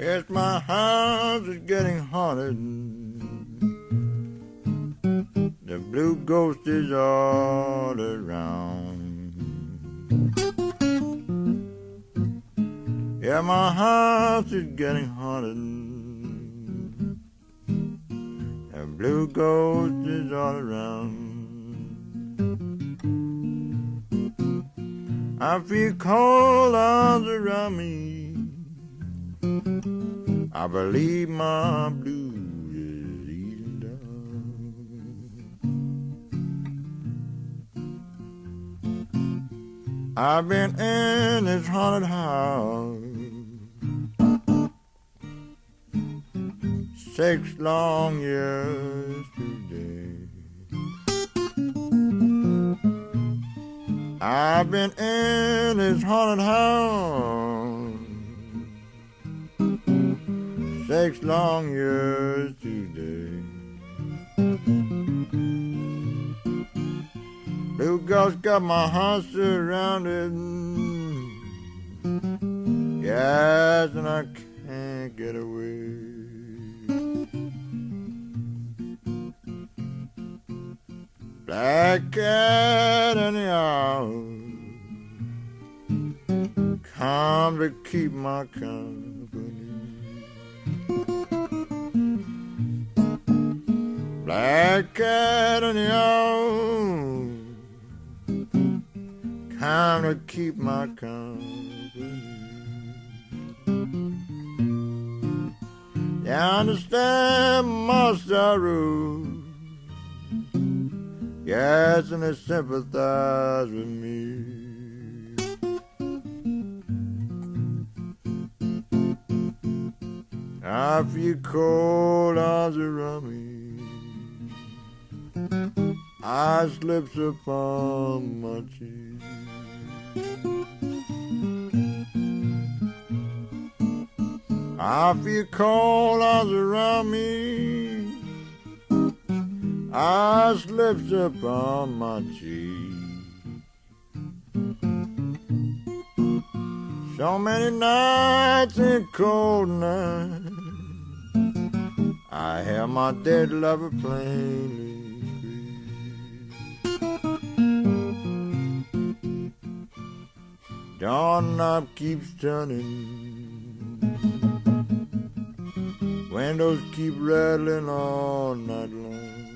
Yes, my house is getting haunted. The blue ghost is all around. Yeah, my house is getting haunted. The blue ghost is all around. I feel cold arms around me. I believe my blues is easing down. I've been in this haunted house six long years today. I've been in this haunted house six long years today. Blue ghost got my house surrounded. Yes, and I can't get away. Black cat in the house come to keep my company. Black cat the house come to keep my company. You understand my sorrow? Yes, and they sympathize with me. I feel cold arms around me. I slips upon my cheek. I feel cold arms around me. I slips upon my cheek. So many nights and cold nights. I have my dead lover plainly Dawn knob keeps turning. Windows keep rattling all night long.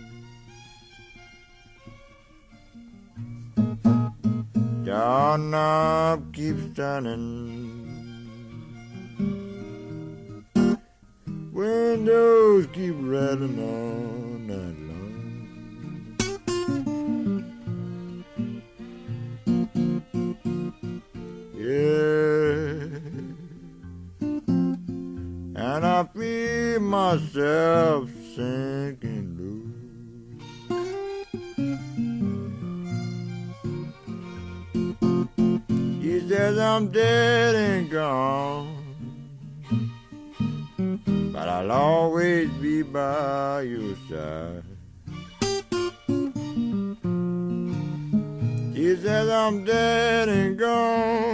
Dawn knob keeps turning. Windows keep rattling all night long. Myself sinking low. She says I'm dead and gone but I'll always be by your side. She says I'm dead and gone,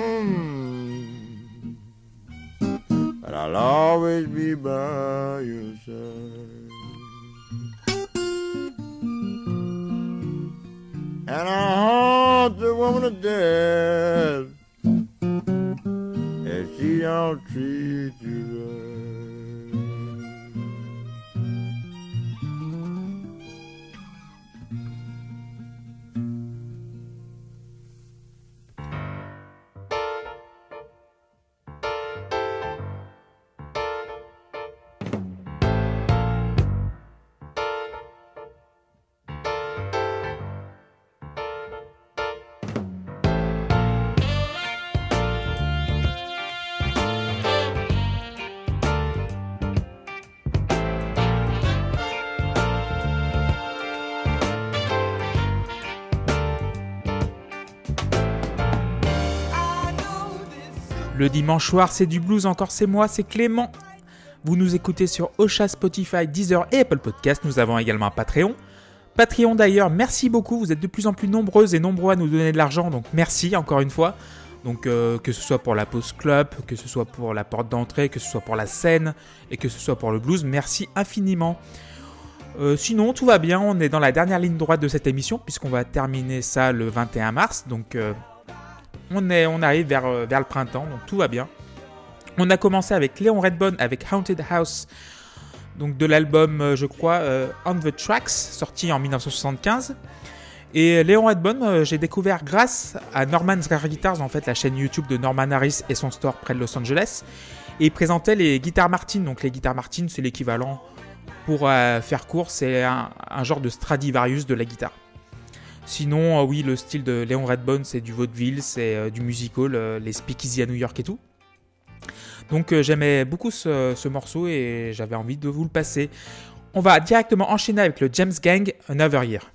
the Le dimanche soir, c'est du blues encore, c'est moi, c'est Clément. Vous nous écoutez sur Ocha, Spotify, Deezer et Apple Podcast. Nous avons également un Patreon. Patreon d'ailleurs, merci beaucoup. Vous êtes de plus en plus nombreuses et nombreux à nous donner de l'argent, donc merci encore une fois. Donc euh, que ce soit pour la pause club, que ce soit pour la porte d'entrée, que ce soit pour la scène et que ce soit pour le blues, merci infiniment. Euh, sinon, tout va bien, on est dans la dernière ligne droite de cette émission puisqu'on va terminer ça le 21 mars. Donc euh, on, est, on arrive vers, vers le printemps, donc tout va bien. On a commencé avec Léon Redbone avec Haunted House, donc de l'album, je crois, On the Tracks, sorti en 1975. Et Léon Redbone, euh, j'ai découvert grâce à Norman's Rare Guitars, en fait, la chaîne YouTube de Norman Harris et son store près de Los Angeles. Et il présentait les guitares Martin. Donc, les guitares Martin, c'est l'équivalent, pour euh, faire court, c'est un, genre de Stradivarius de la guitare. Sinon, euh, oui, le style de Léon Redbone, c'est du vaudeville, c'est du musical, les speakeasy à New York et tout. Donc, j'aimais beaucoup ce, ce morceau et j'avais envie de vous le passer. On va directement enchaîner avec le James Gang Another Year.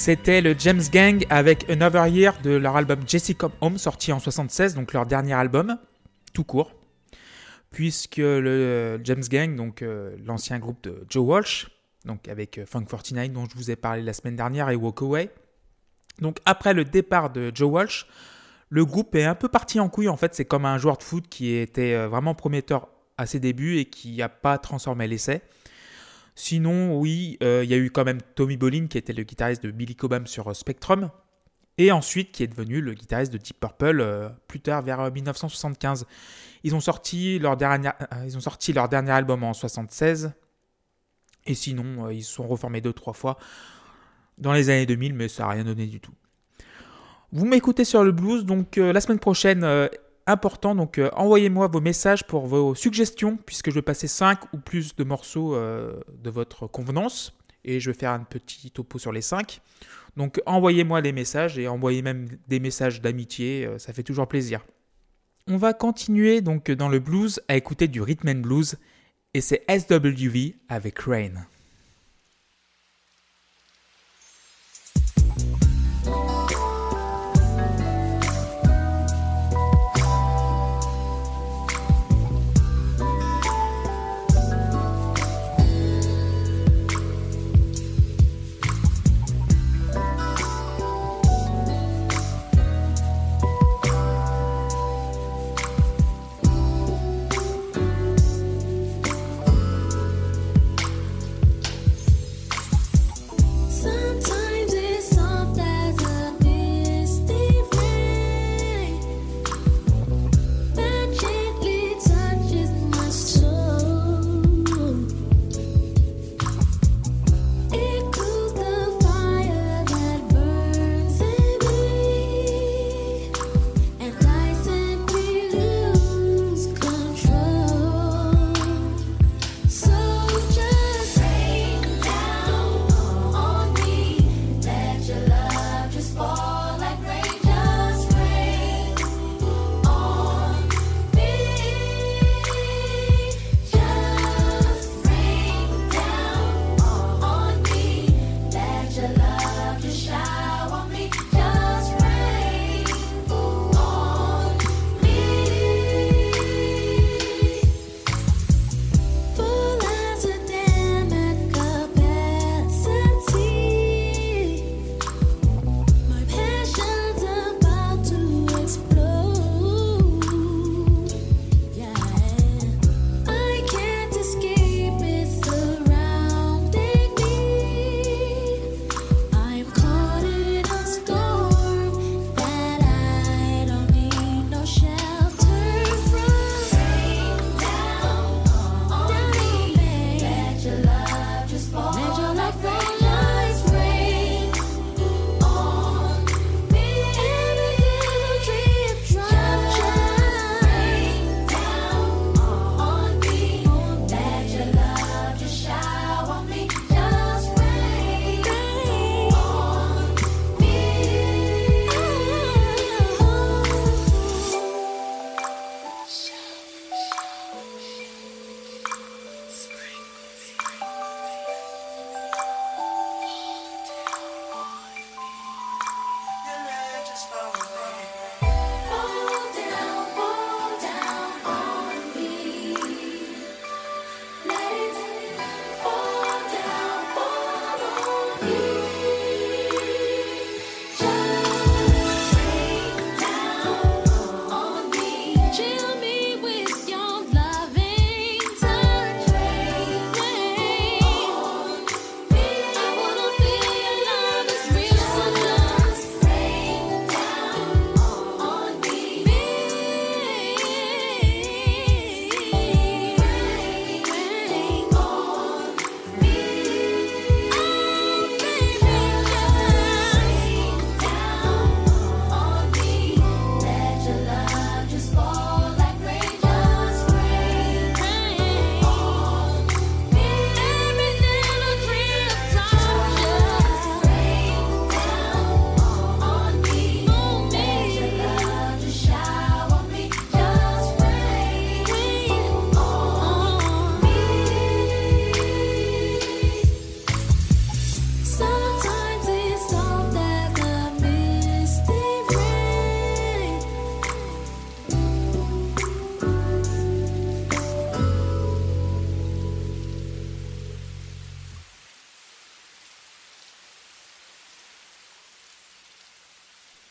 C'était le James Gang avec Another Year de leur album Jesse Come Home sorti en 76, donc leur dernier album, tout court. Puisque le James Gang, donc euh, l'ancien groupe de Joe Walsh, donc avec euh, Funk 49 dont je vous ai parlé la semaine dernière et Walk Away, Donc après le départ de Joe Walsh, le groupe est un peu parti en couille. En fait, c'est comme un joueur de foot qui était euh, vraiment prometteur à ses débuts et qui n'a pas transformé l'essai. Sinon, oui, euh, il y a eu quand même Tommy Bolin qui était le guitariste de Billy Cobham sur euh, Spectrum. Et ensuite, qui est devenu le guitariste de Deep Purple plus tard, vers 1975. Ils ont, sorti leur dernier, album en 1976. Et sinon, ils se sont reformés deux, trois fois dans les années 2000, mais ça n'a rien donné du tout. Vous m'écoutez sur le blues, donc euh, la semaine prochaine, euh, important, donc euh, envoyez-moi vos messages pour vos suggestions, puisque je vais passer 5 ou plus de morceaux de votre convenance, et je vais faire un petit topo sur les 5. Donc envoyez-moi des messages, et envoyez même des messages d'amitié, ça fait toujours plaisir. On va continuer donc dans le blues à écouter du rhythm and blues, et c'est SWV avec Rain.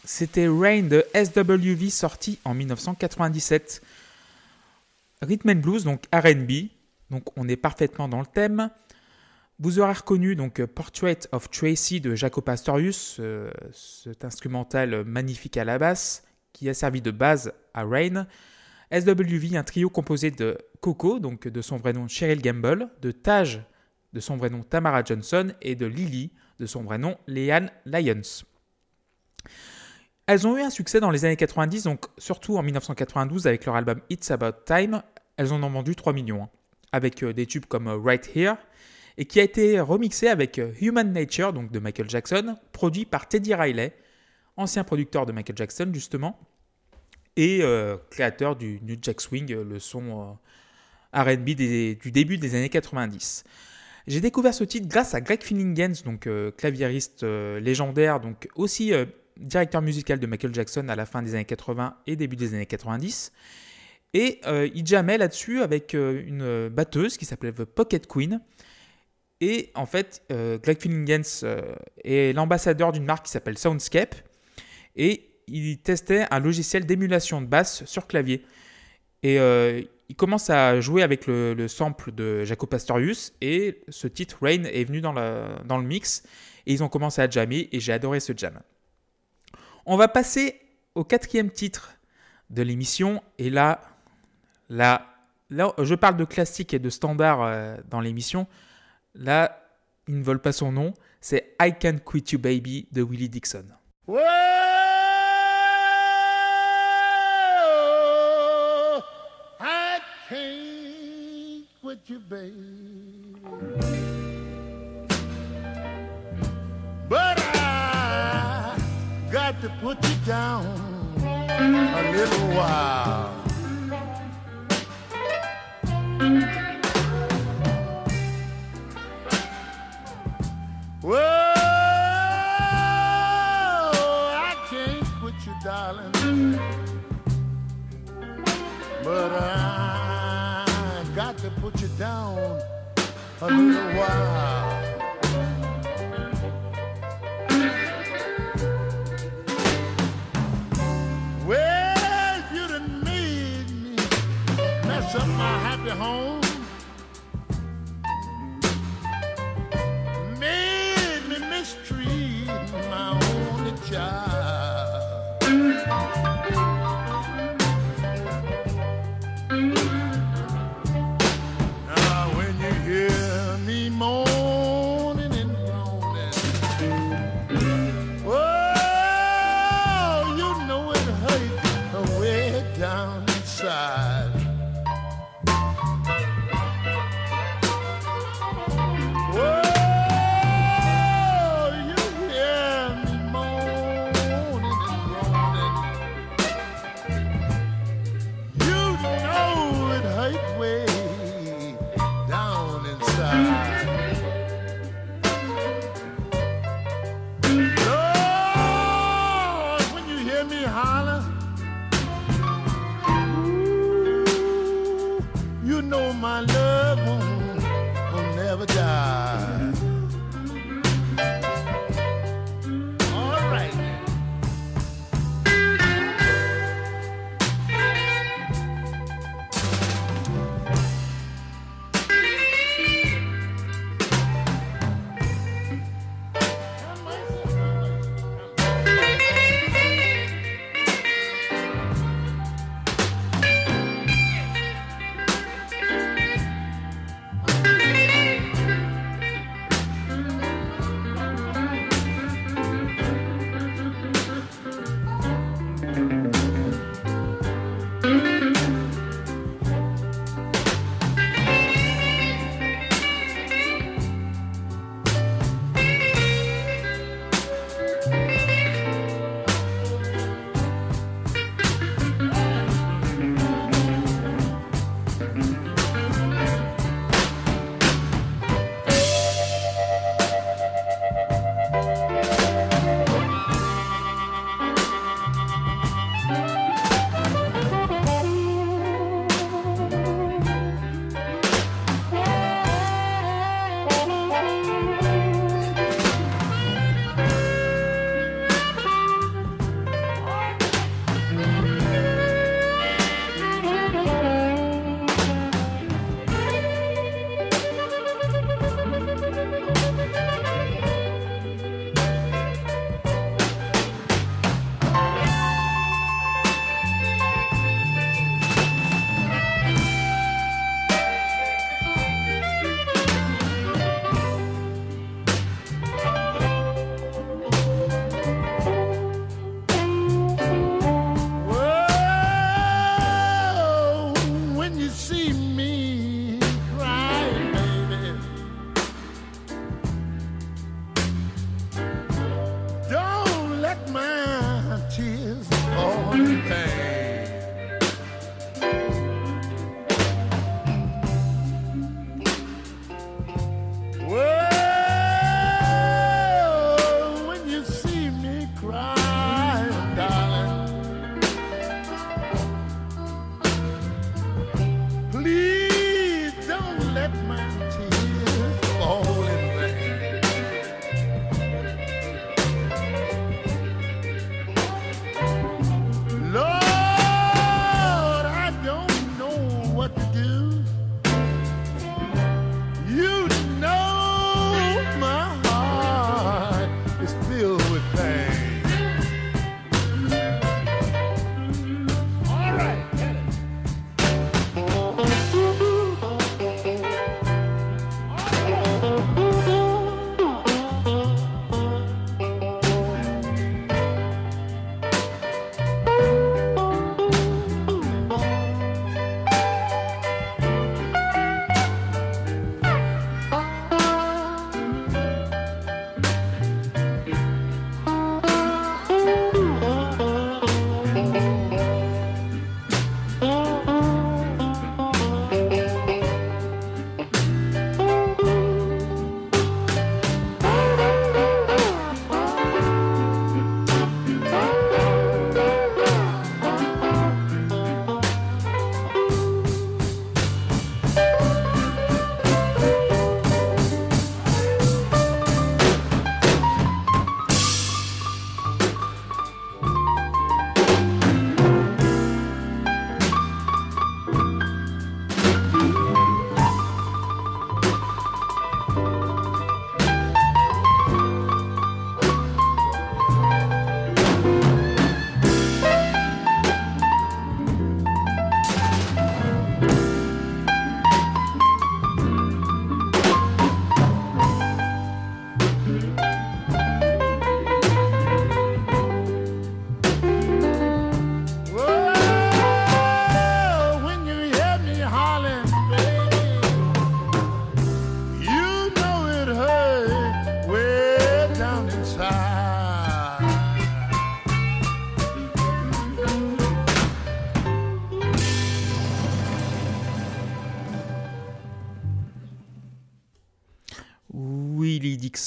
C'était Rain de SWV sorti en 1997. Rhythm and Blues, donc RB. Donc on est parfaitement dans le thème. Vous aurez reconnu donc Portrait of Tracy de Jaco Pastorius, euh, cet instrumental magnifique à la basse qui a servi de base à Rain. SWV, un trio composé de Coco, donc de son vrai nom Cheryl Gamble, de Taj, de son vrai nom Tamara Johnson, et de Lily, de son vrai nom Leanne Lyons. Elles ont eu un succès dans les années 90, donc surtout en 1992 avec leur album It's About Time. Elles en ont vendu 3 millions, hein, avec euh, des tubes comme euh, Right Here, et qui a été remixé avec euh, Human Nature, donc de Michael Jackson, produit par Teddy Riley, ancien producteur de Michael Jackson justement, et créateur du New Jack Swing, le son RB du début des années 90. J'ai découvert ce titre grâce à Greg Finningens, donc claviériste légendaire, donc aussi directeur musical de Michael Jackson à la fin des années 80 et début des années 90. Et euh, il jammait là-dessus avec euh, une batteuse qui s'appelait The Pocket Queen. Et en fait, euh, Greg Finningens est l'ambassadeur d'une marque qui s'appelle Soundscape. Et il testait un logiciel d'émulation de basse sur clavier. Et il commence à jouer avec le, sample de Jaco Pastorius. Et ce titre, Rain, est venu dans le mix. Et ils ont commencé à jammer. Et j'ai adoré ce jam. On va passer au quatrième titre de l'émission. Et là, là, là, je parle de classique et de standard euh, dans l'émission. Là, ils ne veulent pas son nom. C'est I Can't Quit You Baby de Willie Dixon. Got to put you down a little while. Whoa, I can't quit you, darling. But I got to put you down a little while. My happy home.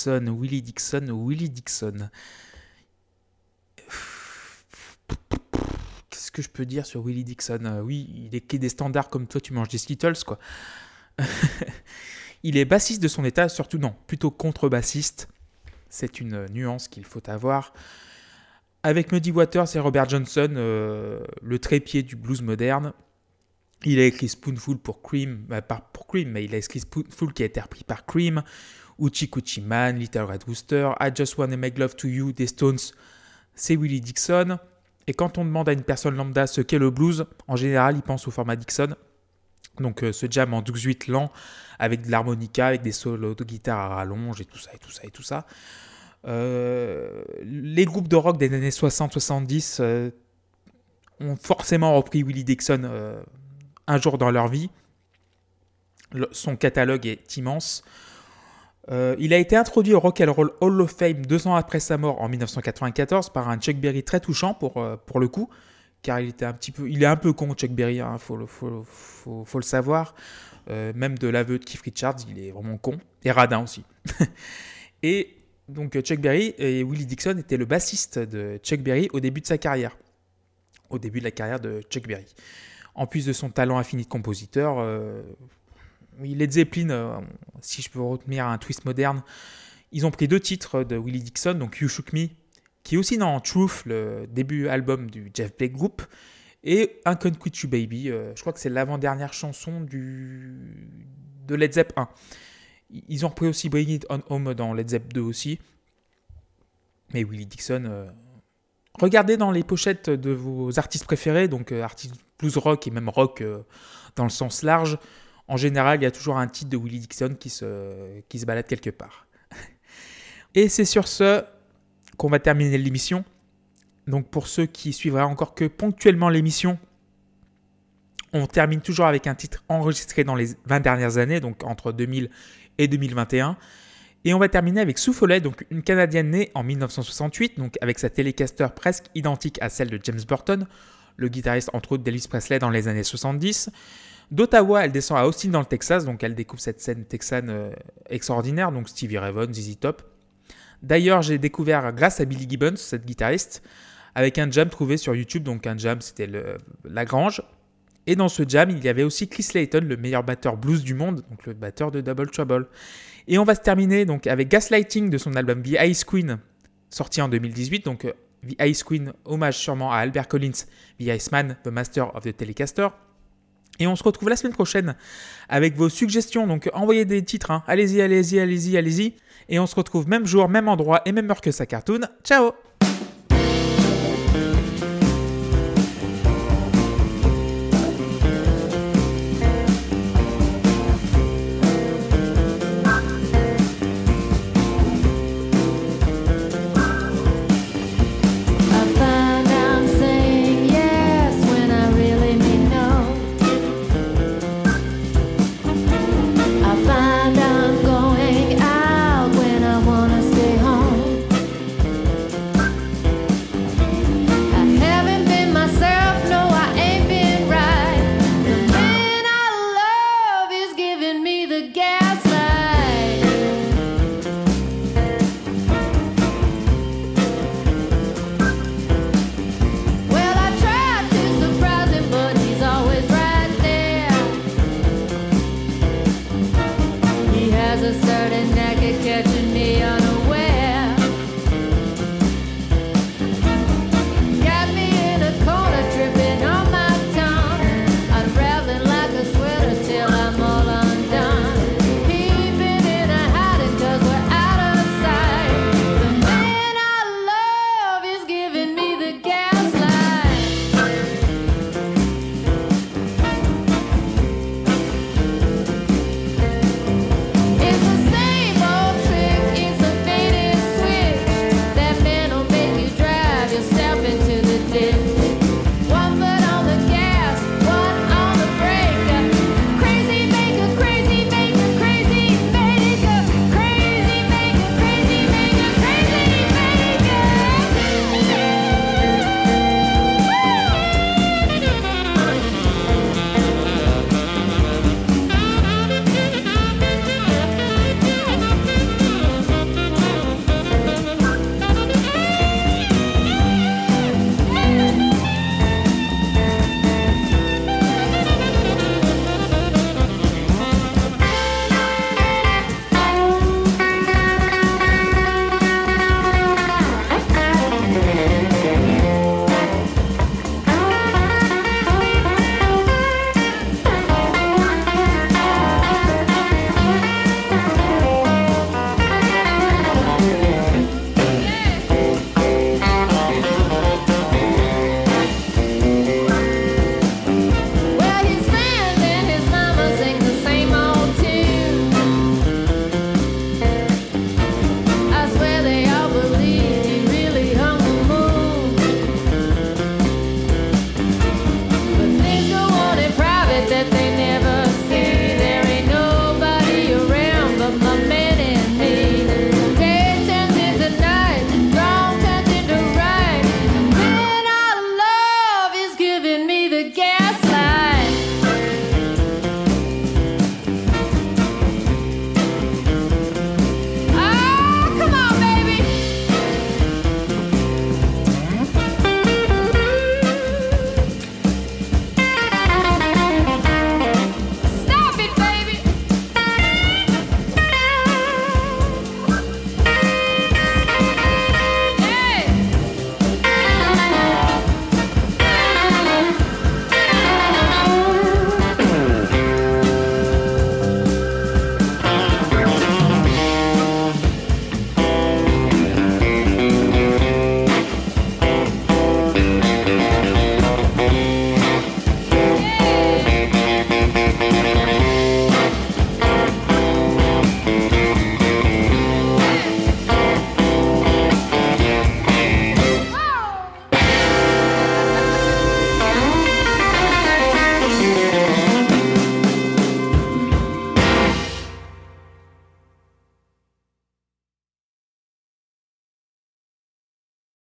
Willie Dixon, Willie Dixon. Qu'est-ce que je peux dire sur Willie Dixon? Euh, Oui, il est des standards comme toi, tu manges des Skittles, quoi. il est bassiste de son état, surtout non, plutôt contrebassiste. C'est une nuance qu'il faut avoir. Avec Muddy Waters et Robert Johnson, euh, le trépied du blues moderne, il a écrit Spoonful pour Cream, pas pour Cream, mais il a écrit Spoonful qui a été repris par Cream, Uchi Coochie Man, Little Red Rooster, I Just Wanna Make Love to You des Stones, c'est Willie Dixon. Et quand on demande à une personne lambda ce qu'est le blues, en général, il pense au format Dixon. Donc euh, ce jam en 12-8 lent, avec de l'harmonica, avec des solos de guitare à rallonge et tout ça, et tout ça, et tout ça. Euh, les groupes de rock des années 60-70 euh, ont forcément repris Willie Dixon un jour dans leur vie. Son catalogue est immense. Euh, il a été introduit au Rock and Roll Hall of Fame deux ans après sa mort en 1994 par un Chuck Berry très touchant pour, euh, pour le coup, car il était un petit peu, il est un peu con Chuck Berry, il faut, le- faut, faut- faut le savoir. Euh, même de l'aveu de Keith Richards, il est vraiment con et radin aussi. et donc Chuck Berry et Willie Dixon étaient le bassiste de Chuck Berry au début de sa carrière, au début de la carrière de Chuck Berry. En plus de son talent infini de compositeur, oui, Led Zeppelin, euh, si je peux retenir un twist moderne, ils ont pris deux titres de Willie Dixon, donc You Shook Me, qui est aussi dans Truth, le début album du Jeff Beck Group, et Un Can't Quit You Baby, euh, je crois que c'est l'avant-dernière chanson du... de Led Zepp 1. Ils ont repris aussi Bring It On Home dans Led Zepp 2 aussi. Mais Willie Dixon, euh, regardez dans les pochettes de vos artistes préférés, donc artistes blues rock et même rock dans le sens large. En général, il y a toujours un titre de Willie Dixon qui se, balade quelque part. Et c'est sur ce qu'on va terminer l'émission. Donc pour ceux qui suivraient encore que ponctuellement l'émission, on termine toujours avec un titre enregistré dans les 20 dernières années, donc entre 2000 et 2021. Et on va terminer avec Sue donc une Canadienne née en 1968, donc avec sa télécaster presque identique à celle de James Burton, le guitariste entre autres d'Elvis Presley dans les années 70. D'Ottawa, elle descend à Austin dans le Texas, donc elle découvre cette scène texane euh, extraordinaire, donc Stevie Ray Vaughan, ZZ Top. D'ailleurs, j'ai découvert grâce à Billy Gibbons, cette guitariste, avec un jam trouvé sur YouTube, donc un jam c'était La Grange. Et dans ce jam, il y avait aussi Chris Layton, le meilleur batteur blues du monde, donc le batteur de Double Trouble. Et on va se terminer donc avec Gaslighting de son album The Ice Queen, sorti en 2018. Donc euh, The Ice Queen, hommage sûrement à Albert Collins, The Iceman, The Master of the Telecaster. Et on se retrouve la semaine prochaine avec vos suggestions. Donc envoyez des titres. Hein. Allez-y, allez-y, allez-y, allez-y. Et on se retrouve même jour, même endroit et même heure que sa cartoon. Ciao